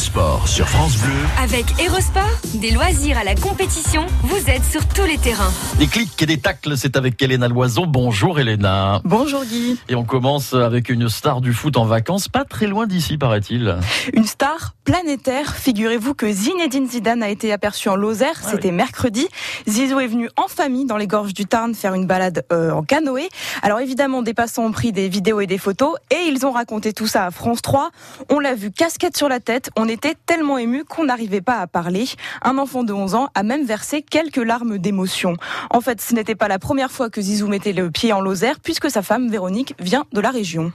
sport sur France Bleu. Avec Erosport, des loisirs à la compétition, vous êtes sur tous les terrains. Des clics et des tacles, c'est avec Elena Loison. Bonjour Elena. Bonjour Guy. Et on commence avec une star du foot en vacances, pas très loin d'ici paraît-il. Une star planétaire. Figurez-vous que Zinedine Zidane a été aperçu en Lozère, Ah c'était mercredi. Zizou est venu en famille dans les gorges du Tarn faire une balade euh, en canoë. Alors évidemment, des passants ont pris des vidéos et des photos et ils ont raconté tout ça à France 3. On l'a vu casquette sur la tête, on était tellement ému qu'on n'arrivait pas à parler. Un enfant de 11 ans a même versé quelques larmes d'émotion. En fait, ce n'était pas la première fois que Zizou mettait le pied en Lozère puisque sa femme Véronique vient de la région.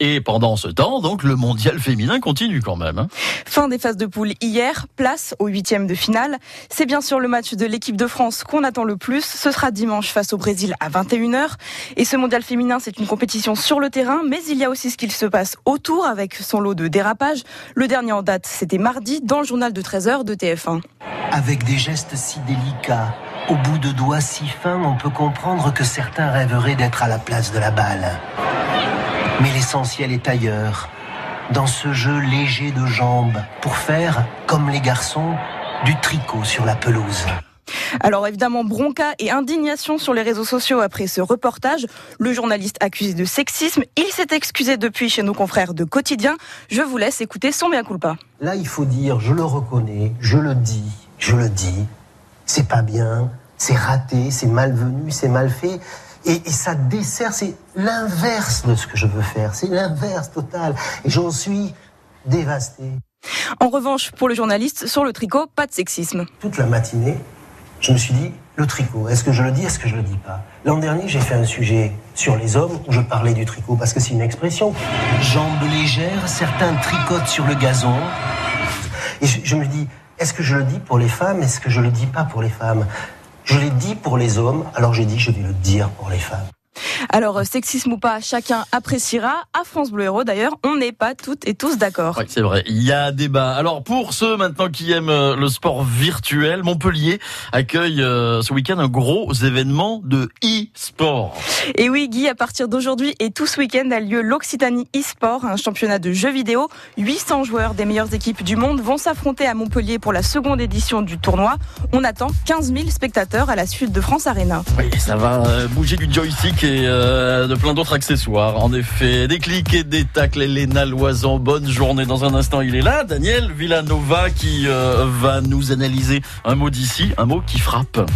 Et pendant ce temps, donc, le mondial féminin continue quand même. hein. Fin des phases de poule hier, place au huitième de finale. C'est bien sûr le match de l'équipe de France qu'on attend le plus. Ce sera dimanche face au Brésil à 21h. Et ce mondial féminin, c'est une compétition sur le terrain, mais il y a aussi ce qu'il se passe autour avec son lot de dérapages. Le dernier en date, c'était mardi dans le journal de 13h de TF1. Avec des gestes si délicats, au bout de doigts si fins, on peut comprendre que certains rêveraient d'être à la place de la balle. Mais l'essentiel est ailleurs, dans ce jeu léger de jambes, pour faire, comme les garçons, du tricot sur la pelouse. Alors évidemment, bronca et indignation sur les réseaux sociaux après ce reportage. Le journaliste accusé de sexisme, il s'est excusé depuis chez nos confrères de Quotidien. Je vous laisse écouter son mea culpa. Là, il faut dire, je le reconnais, je le dis, je le dis, c'est pas bien, c'est raté, c'est malvenu, c'est mal fait. Et, et ça dessert, c'est l'inverse de ce que je veux faire, c'est l'inverse total. Et j'en suis dévasté. En revanche, pour le journaliste, sur le tricot, pas de sexisme. Toute la matinée, je me suis dit, le tricot, est-ce que je le dis, est-ce que je le dis pas? L'an dernier, j'ai fait un sujet sur les hommes où je parlais du tricot parce que c'est une expression. Jambes légères, certains tricotent sur le gazon. Et je, je me dis, est-ce que je le dis pour les femmes, est-ce que je le dis pas pour les femmes? Je l'ai dit pour les hommes, alors j'ai dit, je vais le dire pour les femmes. Alors, euh, sexisme ou pas, chacun appréciera. À France Bleu Héros, d'ailleurs, on n'est pas toutes et tous d'accord. Ouais, c'est vrai, il y a débat. Alors pour ceux maintenant qui aiment euh, le sport virtuel, Montpellier accueille euh, ce week-end un gros événement de e-sport. Et oui, Guy, à partir d'aujourd'hui et tout ce week-end a lieu l'Occitanie e-sport, un championnat de jeux vidéo. 800 joueurs des meilleures équipes du monde vont s'affronter à Montpellier pour la seconde édition du tournoi. On attend 15 000 spectateurs à la suite de France Arena. Oui, ça va bouger du joystick et euh, de plein d'autres accessoires. En effet, des clics et des tacles. Elena Loison, bonne journée. Dans un instant, il est là. Daniel Villanova qui euh, va nous analyser un mot d'ici, un mot qui frappe.